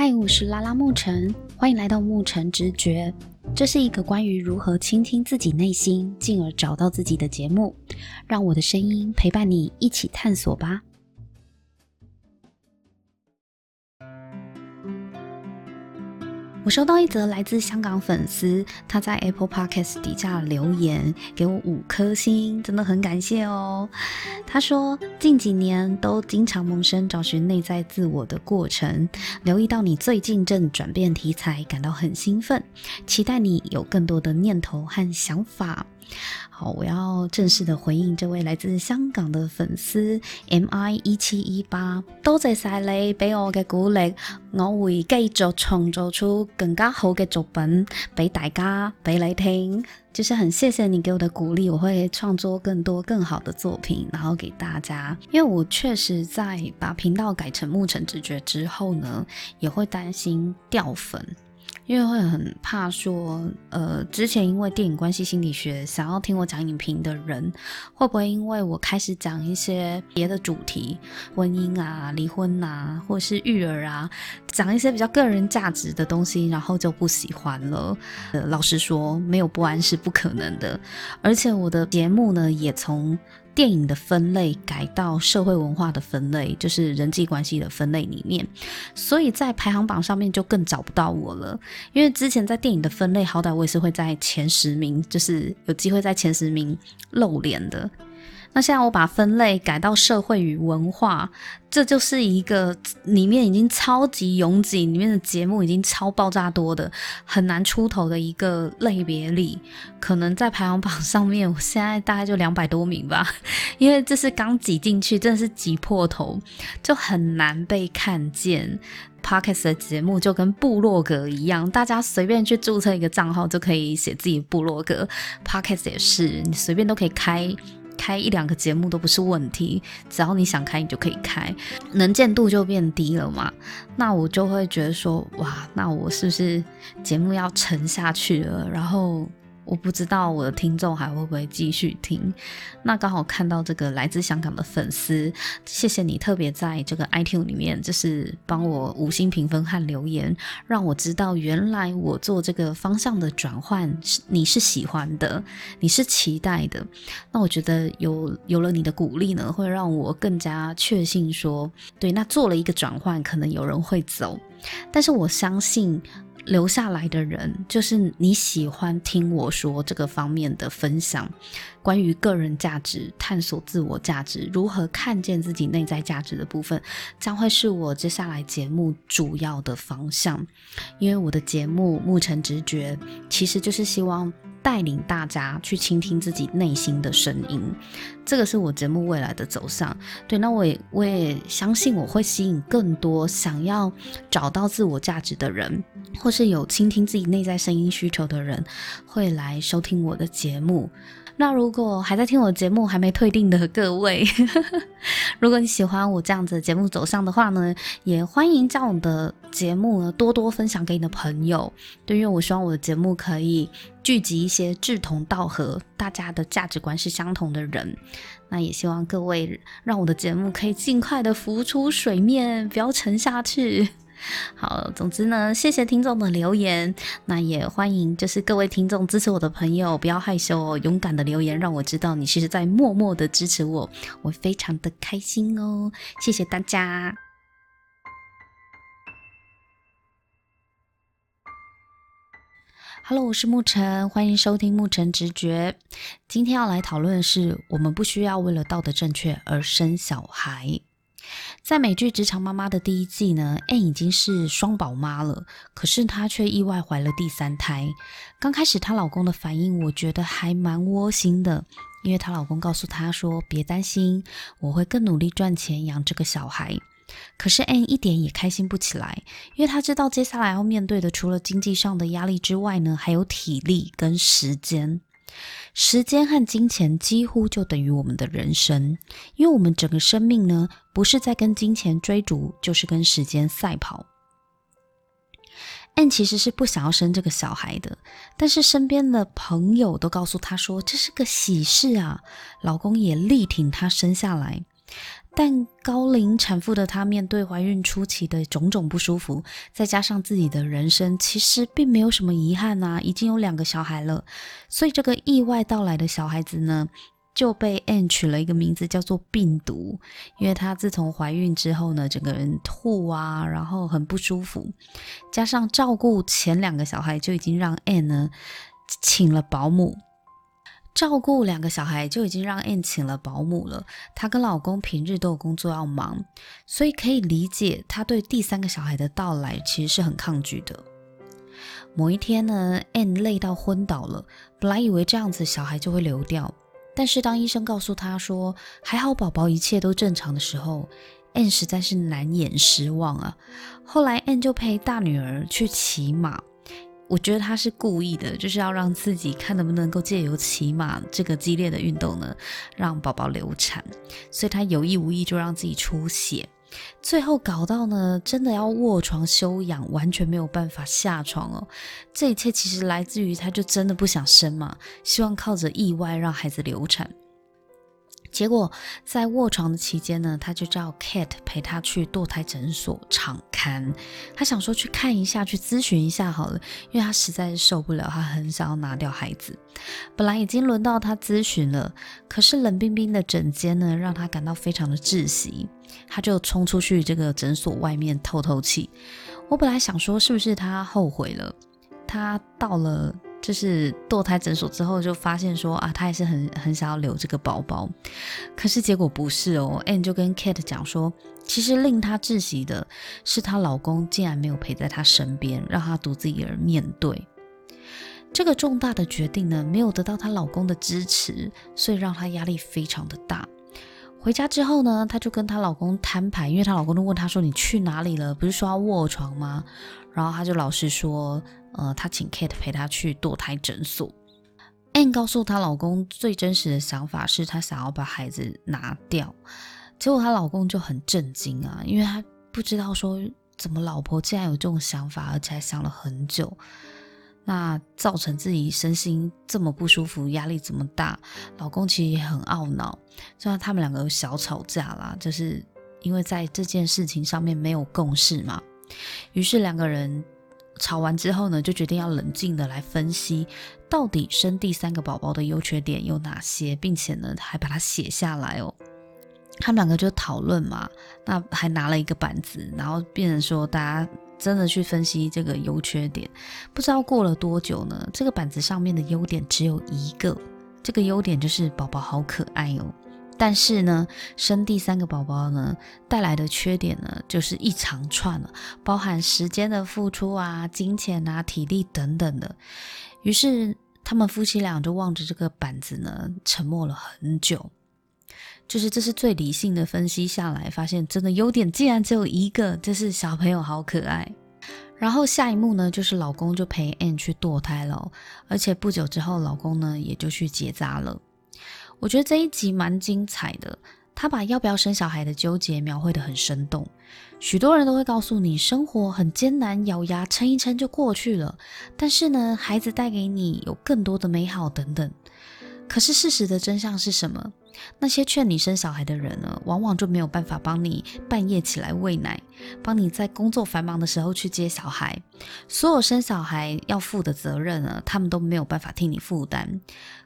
嗨，我是拉拉牧尘，欢迎来到牧尘直觉。这是一个关于如何倾听自己内心，进而找到自己的节目。让我的声音陪伴你一起探索吧。我收到一则来自香港粉丝，他在 Apple Podcast 底下留言，给我五颗星，真的很感谢哦。他说，近几年都经常萌生找寻内在自我的过程，留意到你最近正转变题材，感到很兴奋，期待你有更多的念头和想法。好，我要正式的回应这位来自香港的粉丝 M I 一七一八，多谢晒你俾我嘅鼓励，我会继续创造出更加好嘅作品俾大家俾你听。就是很谢谢你给我的鼓励，我会创作更多更好的作品，然后给大家。因为我确实在把频道改成牧尘直觉之后呢，也会担心掉粉。因为会很怕说，呃，之前因为电影关系心理学想要听我讲影评的人，会不会因为我开始讲一些别的主题，婚姻啊、离婚啊，或是育儿啊，讲一些比较个人价值的东西，然后就不喜欢了？呃，老实说，没有不安是不可能的，而且我的节目呢，也从。电影的分类改到社会文化的分类，就是人际关系的分类里面，所以在排行榜上面就更找不到我了。因为之前在电影的分类，好歹我也是会在前十名，就是有机会在前十名露脸的。那现在我把分类改到社会与文化，这就是一个里面已经超级拥挤，里面的节目已经超爆炸多的，很难出头的一个类别里，可能在排行榜上面，我现在大概就两百多名吧，因为这是刚挤进去，真的是挤破头，就很难被看见。Podcast 的节目就跟部落格一样，大家随便去注册一个账号就可以写自己部落格，Podcast 也是，你随便都可以开。开一两个节目都不是问题，只要你想开，你就可以开，能见度就变低了嘛。那我就会觉得说，哇，那我是不是节目要沉下去了？然后。我不知道我的听众还会不会继续听。那刚好看到这个来自香港的粉丝，谢谢你特别在这个 iTunes 里面，就是帮我五星评分和留言，让我知道原来我做这个方向的转换是你是喜欢的，你是期待的。那我觉得有有了你的鼓励呢，会让我更加确信说，对，那做了一个转换，可能有人会走，但是我相信。留下来的人，就是你喜欢听我说这个方面的分享，关于个人价值、探索自我价值、如何看见自己内在价值的部分，将会是我接下来节目主要的方向。因为我的节目《牧尘直觉》，其实就是希望。带领大家去倾听自己内心的声音，这个是我节目未来的走向。对，那我也我也相信我会吸引更多想要找到自我价值的人，或是有倾听自己内在声音需求的人，会来收听我的节目。那如果还在听我节目还没退订的各位，如果你喜欢我这样子的节目走向的话呢，也欢迎将我的节目呢多多分享给你的朋友。对，因为我希望我的节目可以聚集一些志同道合、大家的价值观是相同的人。那也希望各位让我的节目可以尽快的浮出水面，不要沉下去。好，总之呢，谢谢听众的留言，那也欢迎就是各位听众支持我的朋友，不要害羞哦，勇敢的留言，让我知道你其实在默默的支持我，我非常的开心哦，谢谢大家。Hello，我是牧尘，欢迎收听牧尘直觉。今天要来讨论的是，我们不需要为了道德正确而生小孩。在美剧《职场妈妈》的第一季呢，Anne 已经是双宝妈了，可是她却意外怀了第三胎。刚开始她老公的反应，我觉得还蛮窝心的，因为她老公告诉她说：“别担心，我会更努力赚钱养这个小孩。”可是 Anne 一点也开心不起来，因为她知道接下来要面对的，除了经济上的压力之外呢，还有体力跟时间。时间和金钱几乎就等于我们的人生，因为我们整个生命呢，不是在跟金钱追逐，就是跟时间赛跑。Anne 其实是不想要生这个小孩的，但是身边的朋友都告诉她说这是个喜事啊，老公也力挺她生下来。但高龄产妇的她面对怀孕初期的种种不舒服，再加上自己的人生其实并没有什么遗憾啊，已经有两个小孩了，所以这个意外到来的小孩子呢，就被 Anne 取了一个名字叫做病毒，因为她自从怀孕之后呢，整个人吐啊，然后很不舒服，加上照顾前两个小孩就已经让 Anne 呢请了保姆，照顾两个小孩就已经让 Anne 请了保姆了。她跟老公平日都有工作要忙，所以可以理解她对第三个小孩的到来其实是很抗拒的。某一天呢，Anne 累到昏倒了，本来以为这样子小孩就会流掉。但是当医生告诉她说还好宝宝一切都正常的时候，Anne 实在是难掩失望啊。后来 Anne 就陪大女儿去骑马，我觉得他是故意的，就是要让自己看能不能够借由骑马这个激烈的运动呢，让宝宝流产，所以他有意无意就让自己出血。最后搞到呢，真的要卧床休养，完全没有办法下床哦。这一切其实来自于，他就真的不想生嘛，希望靠着意外让孩子流产。结果在卧床的期间呢，他就叫 Kate 陪他去堕胎诊所场勘。他想说去看一下，去咨询一下好了，因为他实在是受不了，他很想要拿掉孩子。本来已经轮到他咨询了，可是冷冰冰的诊间呢，让他感到非常的窒息。他就冲出去这个诊所外面透透气。我本来想说，是不是他后悔了？他到了。就是堕胎诊所之后，就发现说啊，她也是很很想要留这个宝宝，可是结果不是哦。Anne 就跟 Kate 讲说，其实令她窒息的是她老公竟然没有陪在她身边，让她独自一人面对这个重大的决定呢，没有得到她老公的支持，所以让她压力非常的大。回家之后呢，她就跟她老公摊牌，因为她老公都问她说：“你去哪里了？不是说要卧床吗？”然后她就老实说。呃，她请 Kate 陪她去堕胎诊所。Anne 告诉她老公最真实的想法是，她想要把孩子拿掉。结果她老公就很震惊啊，因为他不知道说怎么老婆竟然有这种想法，而且还想了很久。那造成自己身心这么不舒服，压力这么大，老公其实也很懊恼。虽然他们两个有小吵架啦，就是因为在这件事情上面没有共识嘛。于是两个人。吵完之后呢，就决定要冷静的来分析，到底生第三个宝宝的优缺点有哪些，并且呢，还把它写下来哦。他们两个就讨论嘛，那还拿了一个板子，然后变成说大家真的去分析这个优缺点。不知道过了多久呢，这个板子上面的优点只有一个，这个优点就是宝宝好可爱哦。但是呢，生第三个宝宝呢，带来的缺点呢，就是一长串了，包含时间的付出啊、金钱啊、体力等等的。于是他们夫妻俩就望着这个板子呢，沉默了很久。就是这是最理性的分析下来，发现真的优点竟然只有一个，就是小朋友好可爱。然后下一幕呢，就是老公就陪 Anne 去堕胎了，而且不久之后，老公呢也就去结扎了。我觉得这一集蛮精彩的，他把要不要生小孩的纠结描绘得很生动。许多人都会告诉你，生活很艰难，咬牙撑一撑就过去了。但是呢，孩子带给你有更多的美好等等。可是事实的真相是什么？那些劝你生小孩的人呢，往往就没有办法帮你半夜起来喂奶，帮你在工作繁忙的时候去接小孩。所有生小孩要负的责任呢，他们都没有办法替你负担。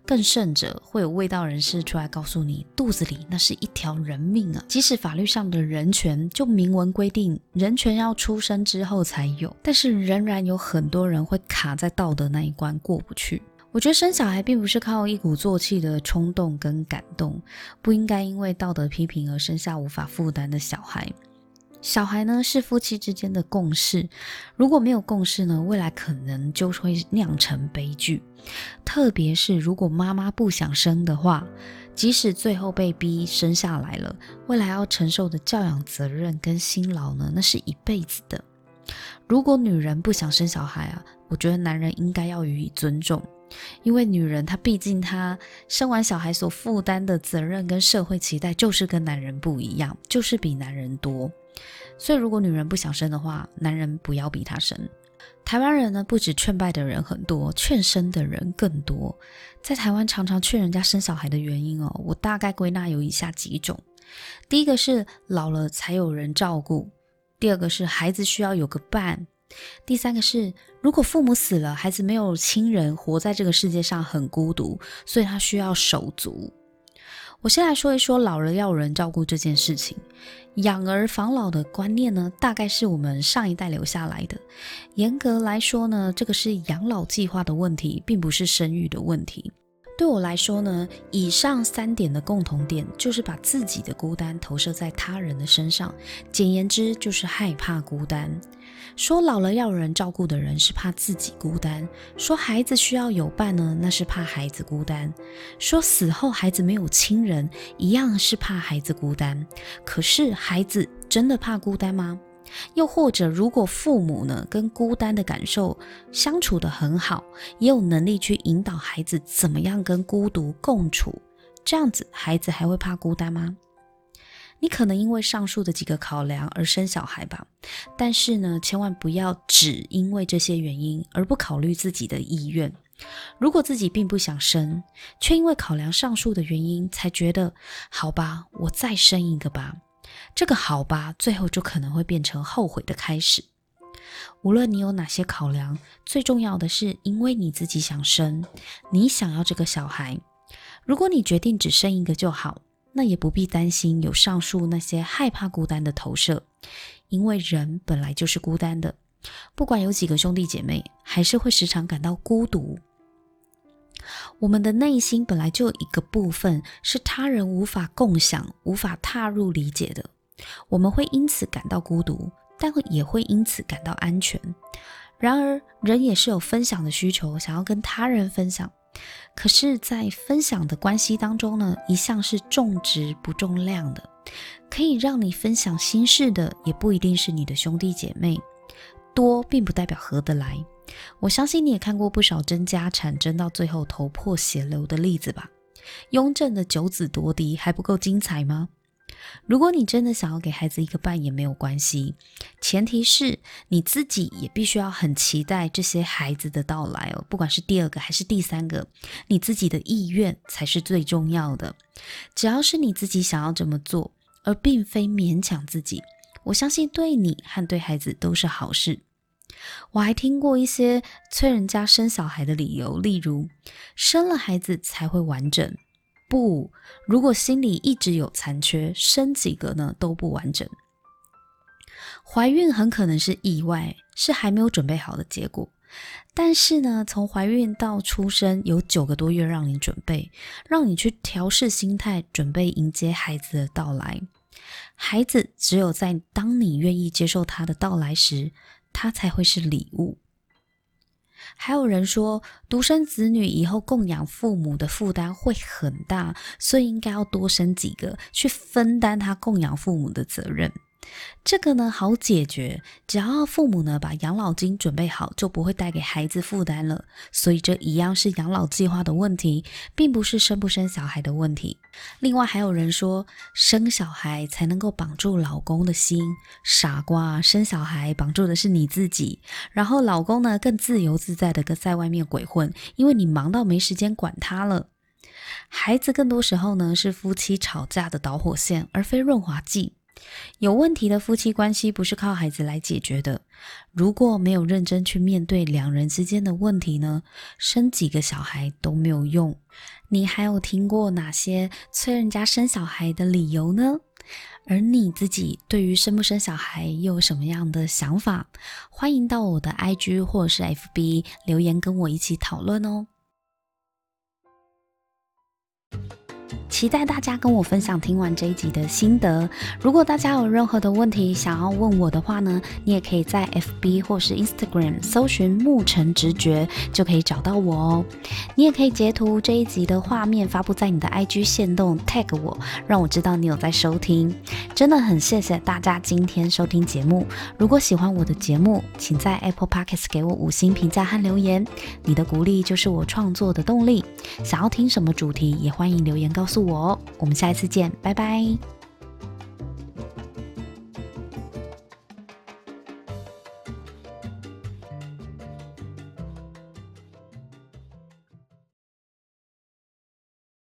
更甚者，会有卫道人士出来告诉你，肚子里那是一条人命啊！即使法律上的人权就明文规定，人权要出生之后才有，但是仍然有很多人会卡在道德那一关过不去。我觉得生小孩并不是靠一鼓作气的冲动跟感动，不应该因为道德批评而生下无法负担的小孩。小孩呢，是夫妻之间的共识，如果没有共识呢，未来可能就会酿成悲剧。特别是如果妈妈不想生的话，即使最后被逼生下来了，未来要承受的教养责任跟辛劳呢，那是一辈子的。如果女人不想生小孩啊，我觉得男人应该要予以尊重。因为女人她毕竟她生完小孩所负担的责任跟社会期待就是跟男人不一样，就是比男人多。所以如果女人不想生的话，男人不要逼她生。台湾人呢，不止劝败的人很多，劝生的人更多。在台湾常常劝人家生小孩的原因哦，我大概归纳有以下几种：第一个是老了才有人照顾；第二个是孩子需要有个伴；第三个是如果父母死了，孩子没有亲人，活在这个世界上很孤独，所以他需要手足。我先来说一说老了要有人照顾这件事情。养儿防老的观念呢，大概是我们上一代留下来的。严格来说呢，这个是养老计划的问题，并不是生育的问题。对我来说呢，以上三点的共同点就是把自己的孤单投射在他人的身上，简言之就是害怕孤单。说老了要人照顾的人是怕自己孤单，说孩子需要有伴呢，那是怕孩子孤单。说死后孩子没有亲人，一样是怕孩子孤单。可是孩子真的怕孤单吗？又或者，如果父母呢，跟孤单的感受相处得很好，也有能力去引导孩子怎么样跟孤独共处，这样子孩子还会怕孤单吗？你可能因为上述的几个考量而生小孩吧，但是呢，千万不要只因为这些原因而不考虑自己的意愿。如果自己并不想生，却因为考量上述的原因才觉得好吧，我再生一个吧，这个好吧，最后就可能会变成后悔的开始。无论你有哪些考量，最重要的是因为你自己想生，你想要这个小孩。如果你决定只生一个就好。那也不必担心有上述那些害怕孤单的投射，因为人本来就是孤单的，不管有几个兄弟姐妹，还是会时常感到孤独。我们的内心本来就有一个部分是他人无法共享、无法踏入理解的，我们会因此感到孤独，但也会因此感到安全。然而，人也是有分享的需求，想要跟他人分享。可是，在分享的关系当中呢，一向是重质不重量的。可以让你分享心事的，也不一定是你的兄弟姐妹。多并不代表合得来。我相信你也看过不少争家产争到最后头破血流的例子吧？雍正的九子夺嫡还不够精彩吗？如果你真的想要给孩子一个伴，也没有关系，前提是你自己也必须要很期待这些孩子的到来哦。不管是第二个还是第三个，你自己的意愿才是最重要的。只要是你自己想要这么做，而并非勉强自己，我相信对你和对孩子都是好事。我还听过一些催人家生小孩的理由，例如生了孩子才会完整。不，如果心里一直有残缺，生几个呢都不完整。怀孕很可能是意外，是还没有准备好的结果。但是呢，从怀孕到出生有九个多月让你准备，让你去调试心态，准备迎接孩子的到来。孩子只有在当你愿意接受他的到来时，他才会是礼物。还有人说，独生子女以后供养父母的负担会很大，所以应该要多生几个，去分担他供养父母的责任。这个呢，好解决，只要父母呢把养老金准备好，就不会带给孩子负担了。所以这一样是养老计划的问题，并不是生不生小孩的问题。另外还有人说，生小孩才能够绑住老公的心，傻瓜，生小孩绑住的是你自己，然后老公呢更自由自在的跟在外面鬼混，因为你忙到没时间管他了。孩子更多时候呢是夫妻吵架的导火线，而非润滑剂。有问题的夫妻关系不是靠孩子来解决的。如果没有认真去面对两人之间的问题呢，生几个小孩都没有用。你还有听过哪些催人家生小孩的理由呢？而你自己对于生不生小孩又有什么样的想法？欢迎到我的 IG 或者是 FB 留言跟我一起讨论哦。期待大家跟我分享听完这一集的心得。如果大家有任何的问题想要问我的话呢，你也可以在 FB 或是 Instagram 搜寻牧尘直觉，就可以找到我哦。你也可以截图这一集的画面发布在你的 IG 限动，tag 我，让我知道你有在收听。真的很谢谢大家今天收听节目。如果喜欢我的节目，请在 Apple Podcast 给我五星评价和留言。你的鼓励就是我创作的动力。想要听什么主题，也欢迎留言告告诉我。我，我们下一次见，拜拜。